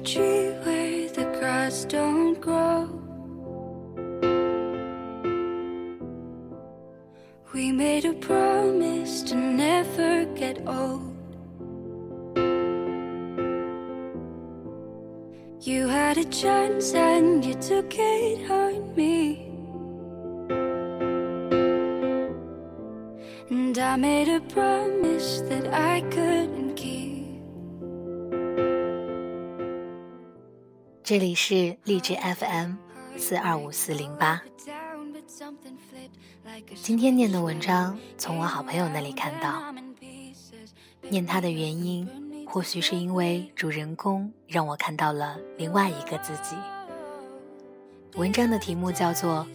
tree where the grass don't grow. We made a promise to never get old. You had a chance and you took it on me. And I made a promise that I couldn't 这里是励志 FM 四二五四零八。今天念的文章从我好朋友那里看到，念他的原因，或许是因为主人公让我看到了另外一个自己。文章的题目叫做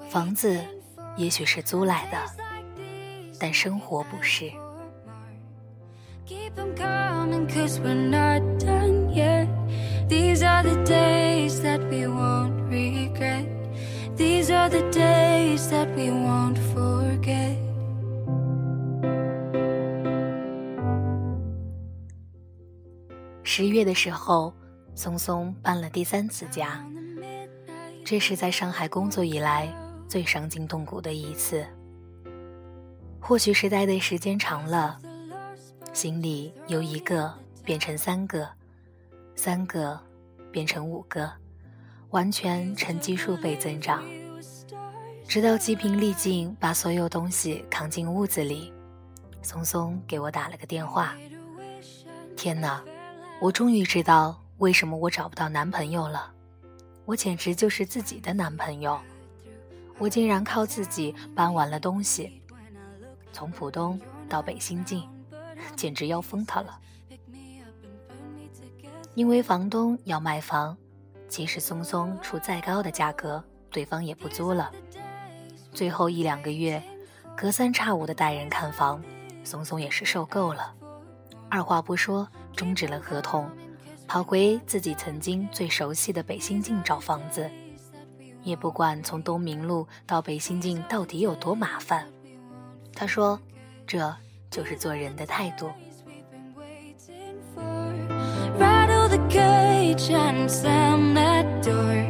《房子也许是租来的，但生活不是》。These are the days that we won't regret. These are the days that we won't forget. 十月的时候，松松搬了第三次家，这是在上海工作以来最伤筋动骨的一次。或许是待的时间长了，心里由一个变成三个，三个变成五个，完全呈基数倍增长。直到精疲力尽把所有东西扛进屋子里，松松给我打了个电话。天哪！我终于知道为什么我找不到男朋友了，我简直就是自己的男朋友。我竟然靠自己搬完了东西，从浦东到北新泾，简直要疯他了。因为房东要卖房，即使松松出再高的价格，对方也不租了。最后一两个月，隔三差五的带人看房，松松也是受够了，二话不说。终止了合同，跑回自己曾经最熟悉的北新泾找房子，也不管从东明路到北新泾到底有多麻烦。他说：“这就是做人的态度。” Rattle the cage and slam that door.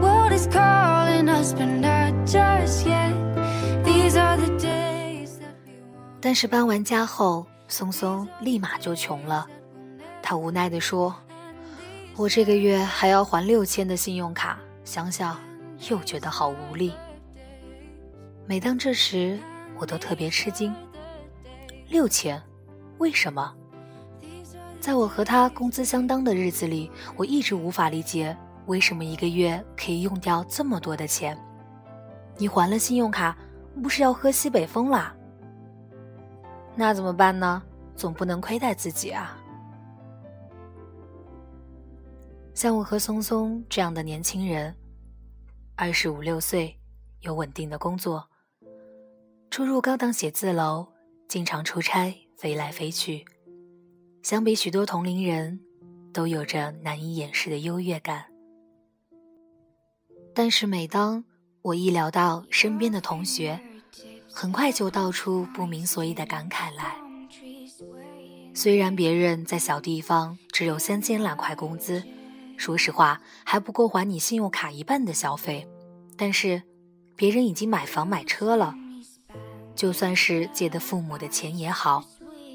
What is calling us, but not just yet. These are the days that we want. 但是搬完家后，松松立马就穷了。他无奈地说：“我这个月还要还六千的信用卡，想想又觉得好无力。”每当这时，我都特别吃惊。六千？为什么？在我和他工资相当的日子里，我一直无法理解为什么一个月可以用掉这么多的钱。你还了信用卡，不是要喝西北风啦？那怎么办呢？总不能亏待自己啊！像我和松松这样的年轻人，二十五六岁，有稳定的工作，出入高档写字楼，经常出差，飞来飞去。相比许多同龄人，都有着难以掩饰的优越感。但是每当我一聊到身边的同学，很快就道出不明所以的感慨来。虽然别人在小地方只有三千两块工资，说实话还不够还你信用卡一半的消费，但是别人已经买房买车了。就算是借的父母的钱也好，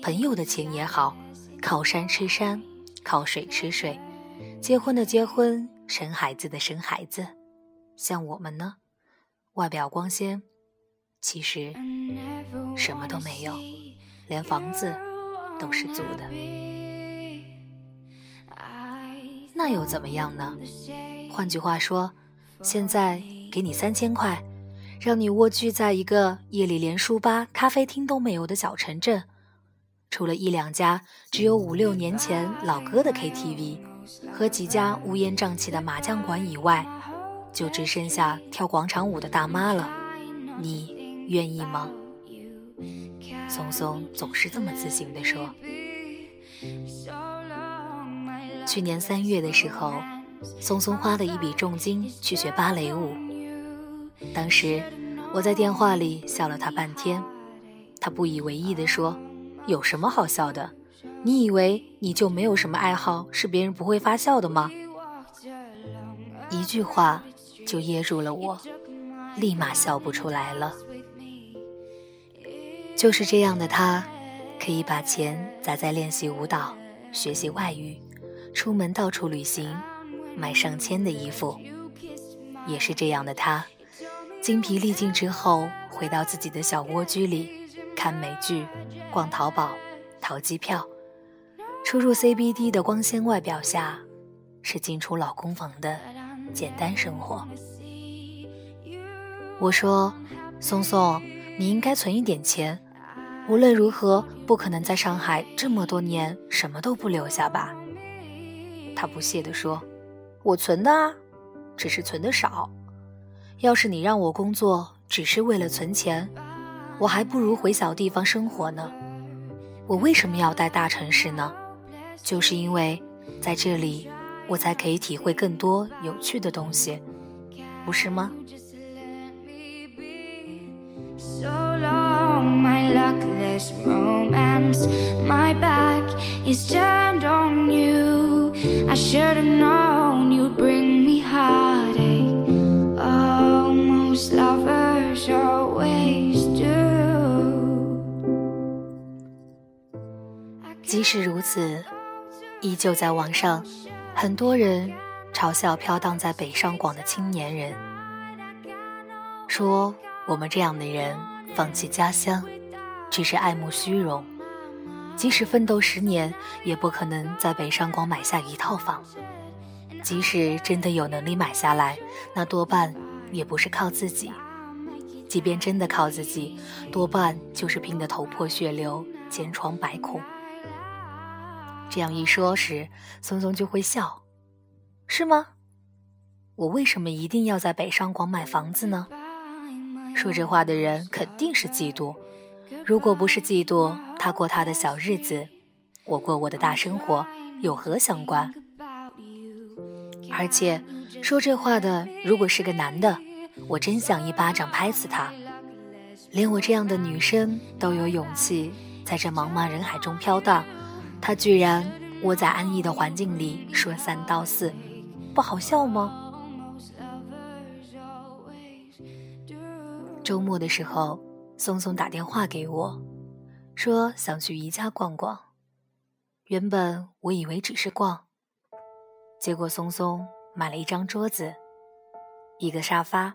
朋友的钱也好，靠山吃山，靠水吃水，结婚的结婚，生孩子的生孩子。像我们呢，外表光鲜，其实什么都没有，连房子都是租的。那又怎么样呢？换句话说，现在给你三千块，让你蜗居在一个夜里连书吧、咖啡厅都没有的小城镇，除了一两家只有五六年前老歌的 KTV 和几家乌烟瘴气的麻将馆以外，就只剩下跳广场舞的大妈了。你愿意吗？松松总是这么自信地说。去年三月的时候，松松花了一笔重金去学芭蕾舞。当时我在电话里笑了他半天，他不以为意地说：“有什么好笑的？你以为你就没有什么爱好是别人不会发笑的吗？一句话就噎住了我，立马笑不出来了。就是这样的他，可以把钱砸在练习舞蹈、学习外语、出门到处旅行、买上千的衣服。也是这样的他，精疲力尽之后，回到自己的小蜗居里，看美剧、逛淘宝、淘机票。出入 CBD 的光鲜外表下，是进出老公房的简单生活。我说：“松松，你应该存一点钱。无论如何，不可能在上海这么多年什么都不留下吧？”他不屑地说：“我存的啊。”只是存的少，要是你让我工作只是为了存钱，我还不如回小地方生活呢。我为什么要待大城市呢？就是因为在这里，我才可以体会更多有趣的东西，不是吗？即使如此，依旧在网上，很多人嘲笑飘荡在北上广的青年人，说我们这样的人放弃家乡，只是爱慕虚荣，即使奋斗十年，也不可能在北上广买下一套房。即使真的有能力买下来，那多半也不是靠自己。即便真的靠自己，多半就是拼得头破血流、千疮百孔。这样一说时，松松就会笑，是吗？我为什么一定要在北上广买房子呢？说这话的人肯定是嫉妒。如果不是嫉妒，他过他的小日子，我过我的大生活，有何相关？而且，说这话的如果是个男的，我真想一巴掌拍死他。连我这样的女生都有勇气在这茫茫人海中飘荡。他居然窝在安逸的环境里说三道四，不好笑吗？周末的时候，松松打电话给我，说想去宜家逛逛。原本我以为只是逛，结果松松买了一张桌子、一个沙发、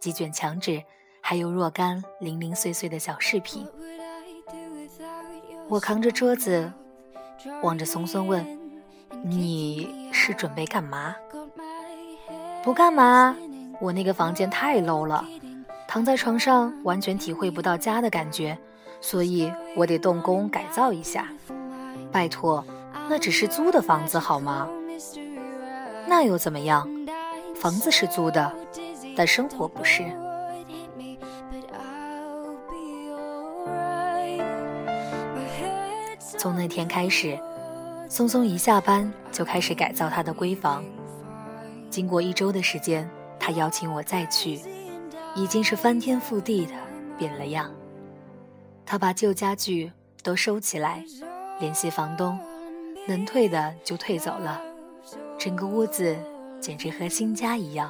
几卷墙纸，还有若干零零碎碎的小饰品。我扛着桌子。望着松松问：“你是准备干嘛？”“不干嘛，我那个房间太 low 了，躺在床上完全体会不到家的感觉，所以我得动工改造一下。”“拜托，那只是租的房子好吗？”“那又怎么样？房子是租的，但生活不是。”从那天开始，松松一下班就开始改造他的闺房。经过一周的时间，他邀请我再去，已经是翻天覆地的变了样。他把旧家具都收起来，联系房东，能退的就退走了，整个屋子简直和新家一样。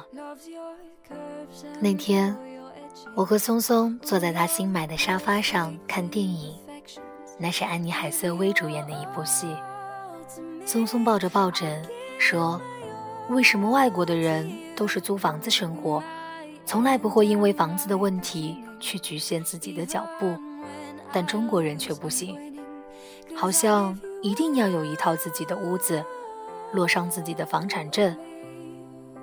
那天，我和松松坐在他新买的沙发上看电影。那是安妮海瑟薇主演的一部戏。松松抱着抱枕说：“为什么外国的人都是租房子生活，从来不会因为房子的问题去局限自己的脚步，但中国人却不行，好像一定要有一套自己的屋子，落上自己的房产证，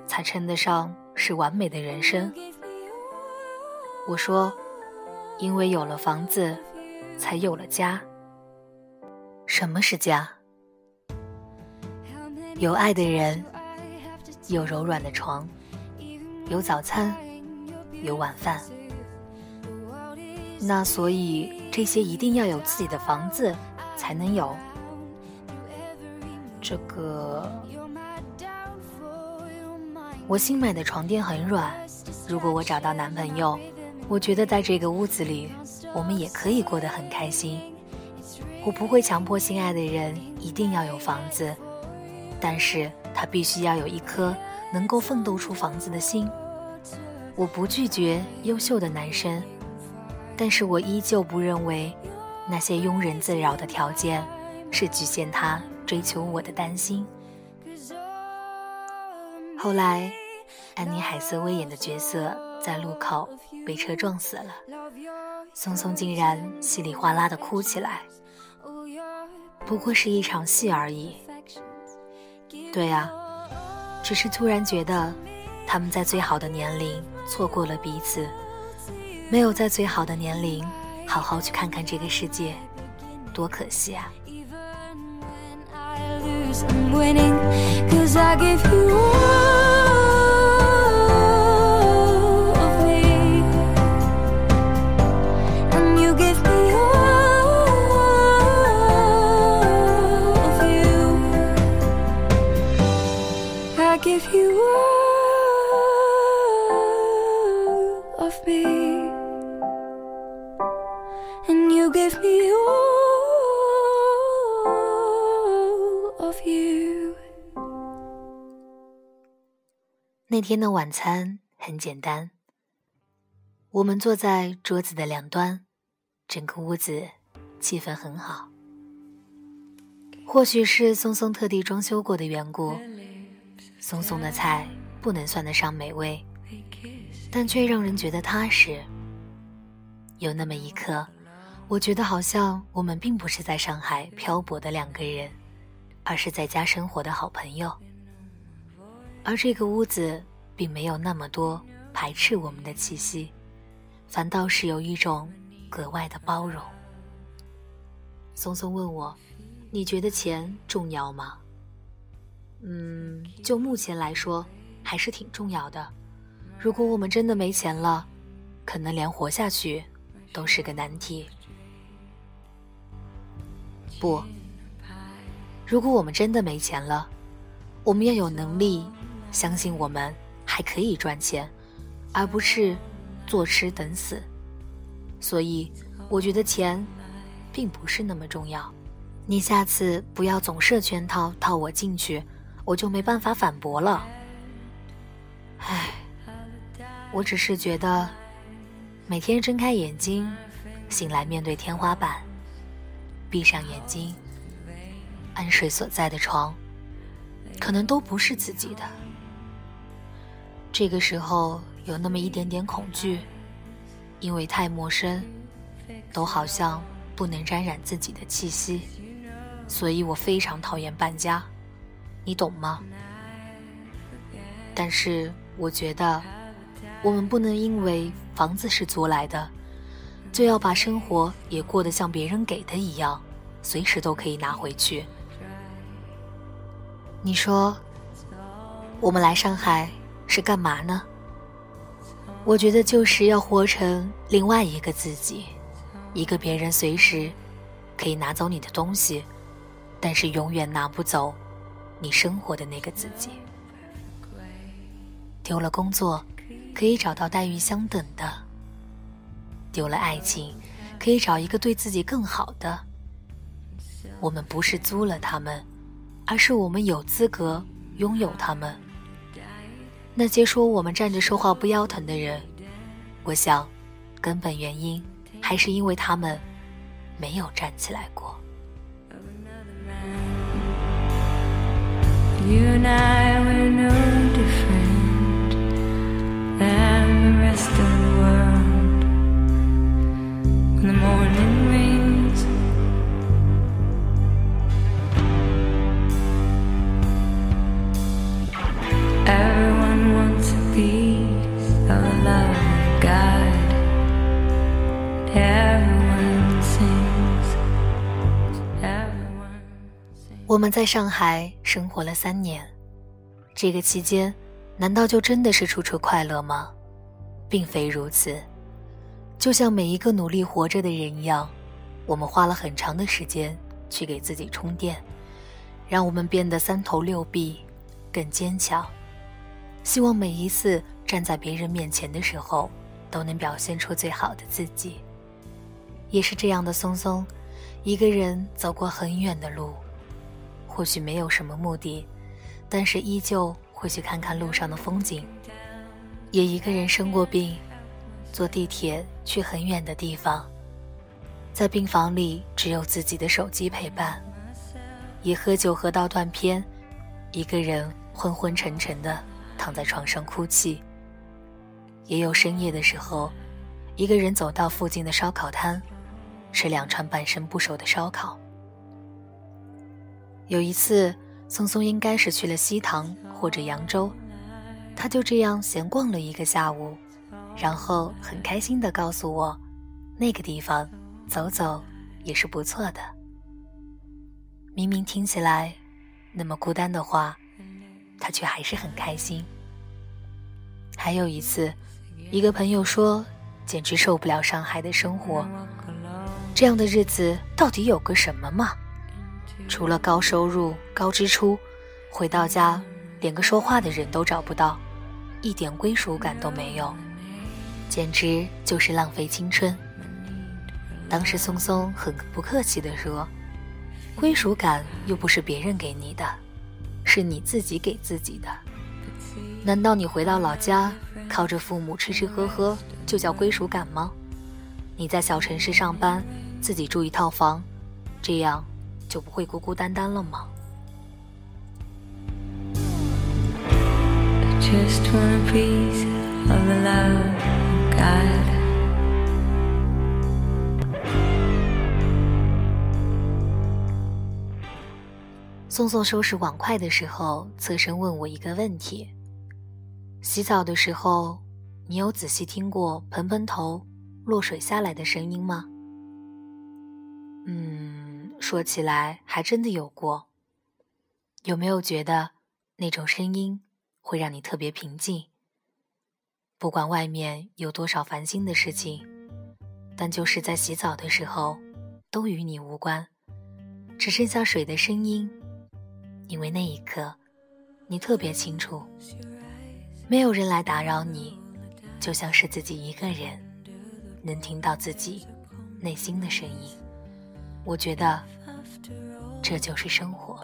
才称得上是完美的人生。”我说：“因为有了房子。”才有了家。什么是家？有爱的人，有柔软的床，有早餐，有晚饭。那所以这些一定要有自己的房子才能有。这个，我新买的床垫很软。如果我找到男朋友，我觉得在这个屋子里。我们也可以过得很开心，我不会强迫心爱的人一定要有房子，但是他必须要有一颗能够奋斗出房子的心。我不拒绝优秀的男生，但是我依旧不认为那些庸人自扰的条件是局限他追求我的担心。后来，安妮海瑟薇演的角色在路口被车撞死了，松松竟然稀里哗啦的哭起来。不过是一场戏而已。对啊，只是突然觉得他们在最好的年龄错过了彼此，没有在最好的年龄好好去看看这个世界，多可惜啊！那天的晚餐很简单，我们坐在桌子的两端，整个屋子气氛很好。或许是松松特地装修过的缘故，松松的菜不能算得上美味，但却让人觉得踏实。有那么一刻，我觉得好像我们并不是在上海漂泊的两个人，而是在家生活的好朋友。而这个屋子并没有那么多排斥我们的气息，反倒是有一种格外的包容。松松问我：“你觉得钱重要吗？”嗯，就目前来说，还是挺重要的。如果我们真的没钱了，可能连活下去都是个难题。不，如果我们真的没钱了，我们要有能力。相信我们还可以赚钱，而不是坐吃等死。所以，我觉得钱并不是那么重要。你下次不要总设圈套套我进去，我就没办法反驳了。唉，我只是觉得，每天睁开眼睛，醒来面对天花板，闭上眼睛，安睡所在的床，可能都不是自己的。这个时候有那么一点点恐惧，因为太陌生，都好像不能沾染自己的气息，所以我非常讨厌搬家，你懂吗？但是我觉得，我们不能因为房子是租来的，就要把生活也过得像别人给的一样，随时都可以拿回去。你说，我们来上海。是干嘛呢？我觉得就是要活成另外一个自己，一个别人随时可以拿走你的东西，但是永远拿不走你生活的那个自己。丢了工作，可以找到待遇相等的；丢了爱情，可以找一个对自己更好的。我们不是租了他们，而是我们有资格拥有他们。那些说我们站着说话不腰疼的人，我想，根本原因还是因为他们没有站起来过。我们在上海生活了三年，这个期间，难道就真的是处处快乐吗？并非如此。就像每一个努力活着的人一样，我们花了很长的时间去给自己充电，让我们变得三头六臂，更坚强。希望每一次站在别人面前的时候，都能表现出最好的自己。也是这样的松松。一个人走过很远的路，或许没有什么目的，但是依旧会去看看路上的风景。也一个人生过病，坐地铁去很远的地方，在病房里只有自己的手机陪伴。也喝酒喝到断片，一个人昏昏沉沉的躺在床上哭泣。也有深夜的时候，一个人走到附近的烧烤摊，吃两串半生不熟的烧烤。有一次，松松应该是去了西塘或者扬州，他就这样闲逛了一个下午，然后很开心地告诉我，那个地方走走也是不错的。明明听起来那么孤单的话，他却还是很开心。还有一次，一个朋友说，简直受不了上海的生活，这样的日子到底有个什么嘛？除了高收入、高支出，回到家连个说话的人都找不到，一点归属感都没有，简直就是浪费青春。当时松松很不客气地说。归属感又不是别人给你的，是你自己给自己的。难道你回到老家，靠着父母吃吃喝喝就叫归属感吗？你在小城市上班，自己住一套房，这样就不会孤孤单单了吗？宋宋收拾碗筷的时候，侧身问我一个问题：洗澡的时候，你有仔细听过盆盆头落水下来的声音吗？嗯，说起来还真的有过。有没有觉得那种声音会让你特别平静？不管外面有多少烦心的事情，但就是在洗澡的时候，都与你无关，只剩下水的声音。因为那一刻，你特别清楚，没有人来打扰你，就像是自己一个人，能听到自己内心的声音。我觉得，这就是生活。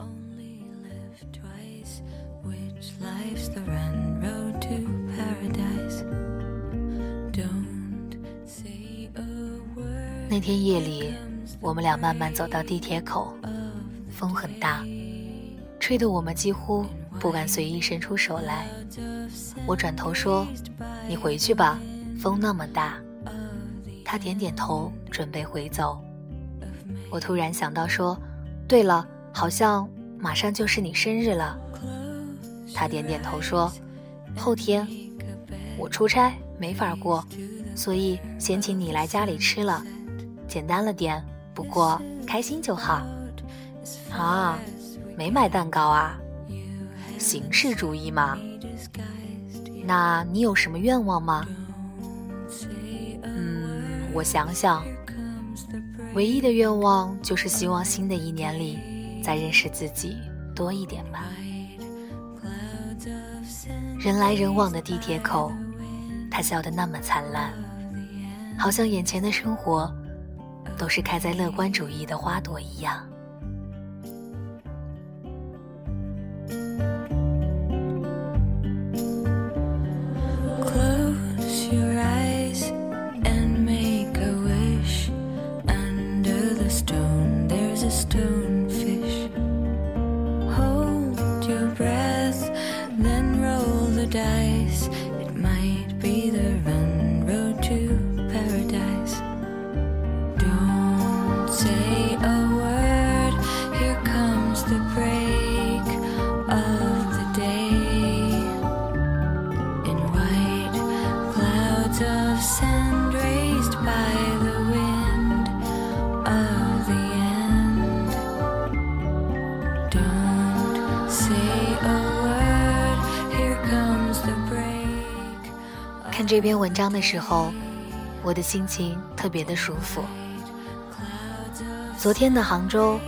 那天夜里，我们俩慢慢走到地铁口，风很大。吹得我们几乎不敢随意伸出手来。我转头说：“你回去吧，风那么大。”他点点头，准备回走。我突然想到说：“对了，好像马上就是你生日了。”他点点头说：“后天我出差没法过，所以先请你来家里吃了，简单了点，不过开心就好。”啊。没买蛋糕啊，形式主义嘛。那你有什么愿望吗？嗯，我想想，唯一的愿望就是希望新的一年里再认识自己多一点吧。人来人往的地铁口，他笑得那么灿烂，好像眼前的生活都是开在乐观主义的花朵一样。看这篇文章的时候，我的心情特别的舒服。昨天的杭州，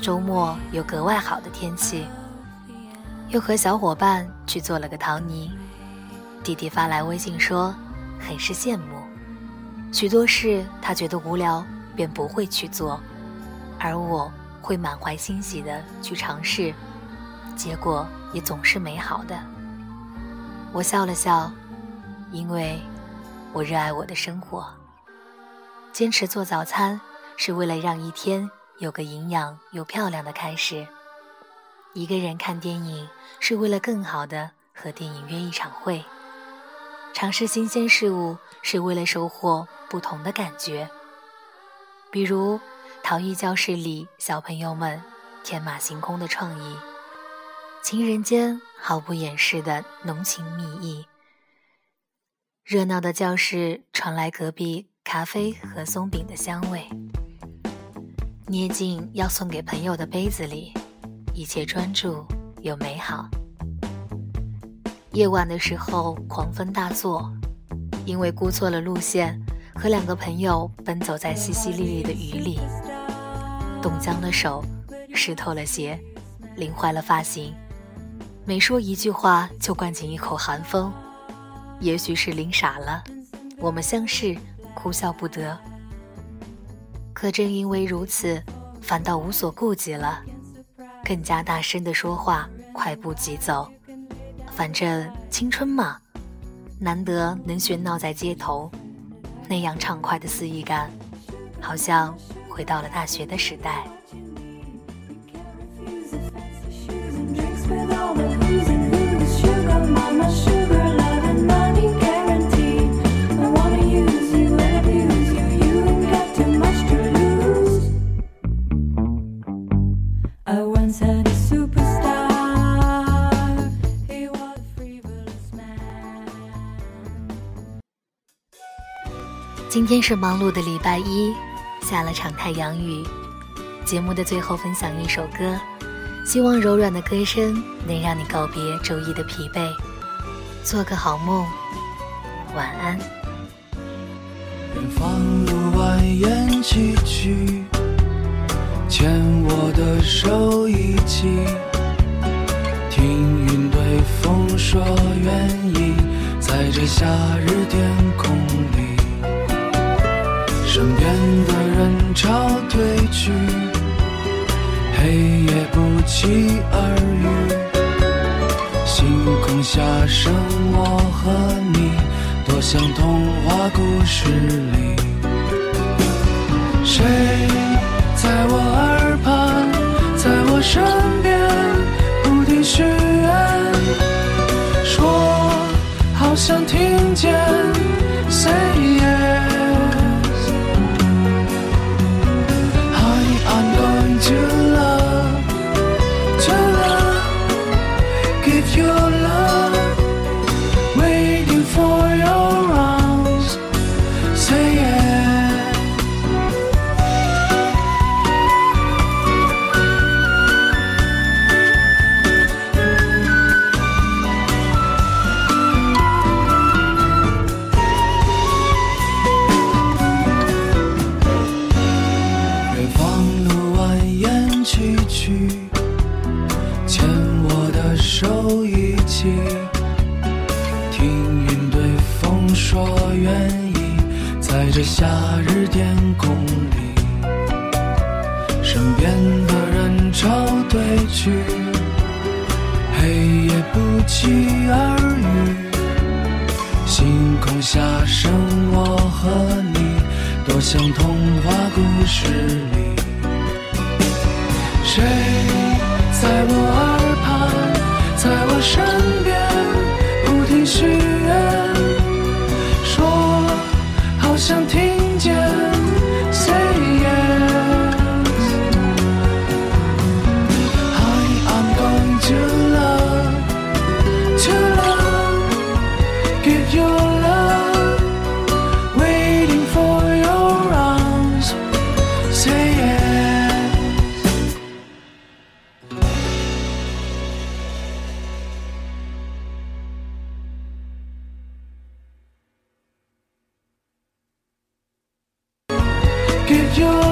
周末有格外好的天气，又和小伙伴去做了个陶泥。弟弟发来微信说，很是羡慕，许多事他觉得无聊便不会去做，而我会满怀欣喜的去尝试，结果也总是美好的。我笑了笑，因为我热爱我的生活。坚持做早餐，是为了让一天有个营养又漂亮的开始。一个人看电影，是为了更好的和电影约一场会。尝试新鲜事物，是为了收获不同的感觉。比如，陶艺教室里小朋友们天马行空的创意，情人间毫不掩饰的浓情蜜意。热闹的教室传来隔壁咖啡和松饼的香味，捏进要送给朋友的杯子里，一切专注又美好。夜晚的时候，狂风大作，因为估错了路线，和两个朋友奔走在淅淅沥沥的雨里，冻僵了手，湿透了鞋，淋坏了发型，每说一句话就灌进一口寒风。也许是淋傻了，我们相视，哭笑不得。可正因为如此，反倒无所顾忌了，更加大声的说话，快步疾走。反正青春嘛，难得能喧闹在街头，那样畅快的肆意感，好像回到了大学的时代。天是忙碌的礼拜一，下了场太阳雨。节目的最后分享一首歌，希望柔软的歌声能让你告别周一的疲惫，做个好梦，晚安。远方路蜿蜒崎岖，牵我的手一起，听云对风说愿意，在这夏日天潮退去，黑夜不期而遇。星空下剩我和你，多像童话故事里。谁在我耳畔，在我身边，不停许愿，说好想听见。yeah. 童话故事里。谁在我耳畔，在我身边，不停许